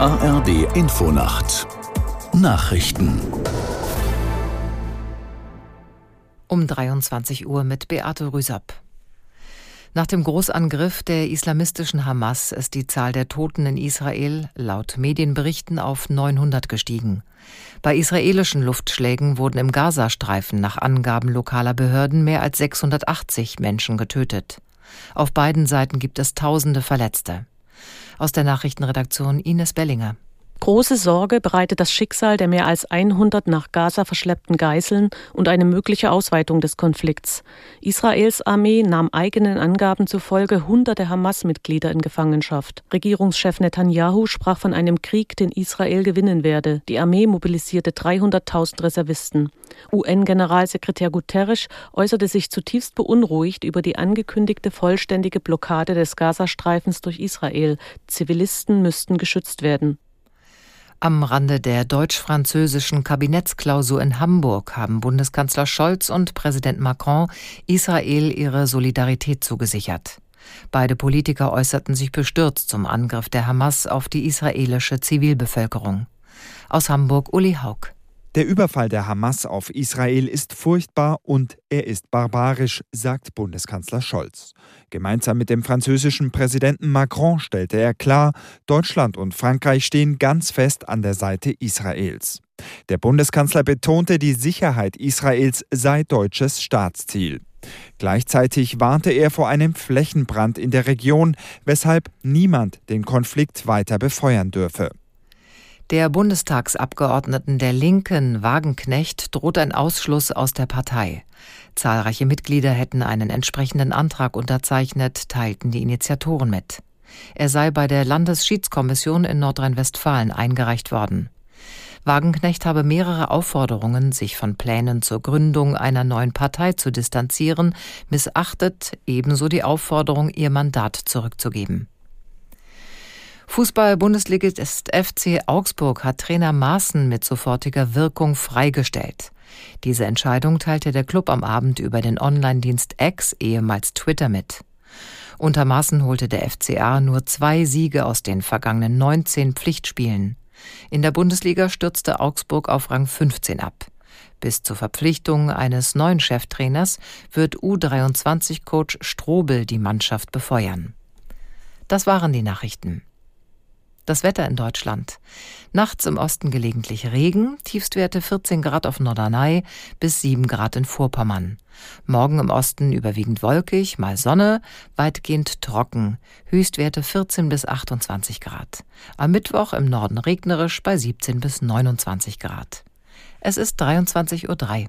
ARD Infonacht Nachrichten um 23 Uhr mit Beate Rüsapp. Nach dem Großangriff der islamistischen Hamas ist die Zahl der Toten in Israel laut Medienberichten auf 900 gestiegen. Bei israelischen Luftschlägen wurden im Gazastreifen nach Angaben lokaler Behörden mehr als 680 Menschen getötet. Auf beiden Seiten gibt es tausende Verletzte. Aus der Nachrichtenredaktion Ines Bellinger. Große Sorge bereitet das Schicksal der mehr als 100 nach Gaza verschleppten Geiseln und eine mögliche Ausweitung des Konflikts. Israels Armee nahm eigenen Angaben zufolge hunderte Hamas-Mitglieder in Gefangenschaft. Regierungschef Netanyahu sprach von einem Krieg, den Israel gewinnen werde. Die Armee mobilisierte 300.000 Reservisten. UN-Generalsekretär Guterres äußerte sich zutiefst beunruhigt über die angekündigte vollständige Blockade des Gazastreifens durch Israel. Zivilisten müssten geschützt werden. Am Rande der deutsch-französischen Kabinettsklausur in Hamburg haben Bundeskanzler Scholz und Präsident Macron Israel ihre Solidarität zugesichert. Beide Politiker äußerten sich bestürzt zum Angriff der Hamas auf die israelische Zivilbevölkerung. Aus Hamburg Uli Haug. Der Überfall der Hamas auf Israel ist furchtbar und er ist barbarisch, sagt Bundeskanzler Scholz. Gemeinsam mit dem französischen Präsidenten Macron stellte er klar, Deutschland und Frankreich stehen ganz fest an der Seite Israels. Der Bundeskanzler betonte, die Sicherheit Israels sei deutsches Staatsziel. Gleichzeitig warnte er vor einem Flächenbrand in der Region, weshalb niemand den Konflikt weiter befeuern dürfe. Der Bundestagsabgeordneten der Linken, Wagenknecht, droht ein Ausschluss aus der Partei. Zahlreiche Mitglieder hätten einen entsprechenden Antrag unterzeichnet, teilten die Initiatoren mit. Er sei bei der Landesschiedskommission in Nordrhein-Westfalen eingereicht worden. Wagenknecht habe mehrere Aufforderungen, sich von Plänen zur Gründung einer neuen Partei zu distanzieren, missachtet, ebenso die Aufforderung, ihr Mandat zurückzugeben. Fußball-Bundesligist FC Augsburg hat Trainer Maaßen mit sofortiger Wirkung freigestellt. Diese Entscheidung teilte der Club am Abend über den Online-Dienst X, ehemals Twitter, mit. Unter Maaßen holte der FCA nur zwei Siege aus den vergangenen 19 Pflichtspielen. In der Bundesliga stürzte Augsburg auf Rang 15 ab. Bis zur Verpflichtung eines neuen Cheftrainers wird U23-Coach Strobel die Mannschaft befeuern. Das waren die Nachrichten. Das Wetter in Deutschland. Nachts im Osten gelegentlich Regen, Tiefstwerte 14 Grad auf Norderney bis 7 Grad in Vorpommern. Morgen im Osten überwiegend wolkig, mal Sonne, weitgehend trocken, Höchstwerte 14 bis 28 Grad. Am Mittwoch im Norden regnerisch bei 17 bis 29 Grad. Es ist 23.03 Uhr.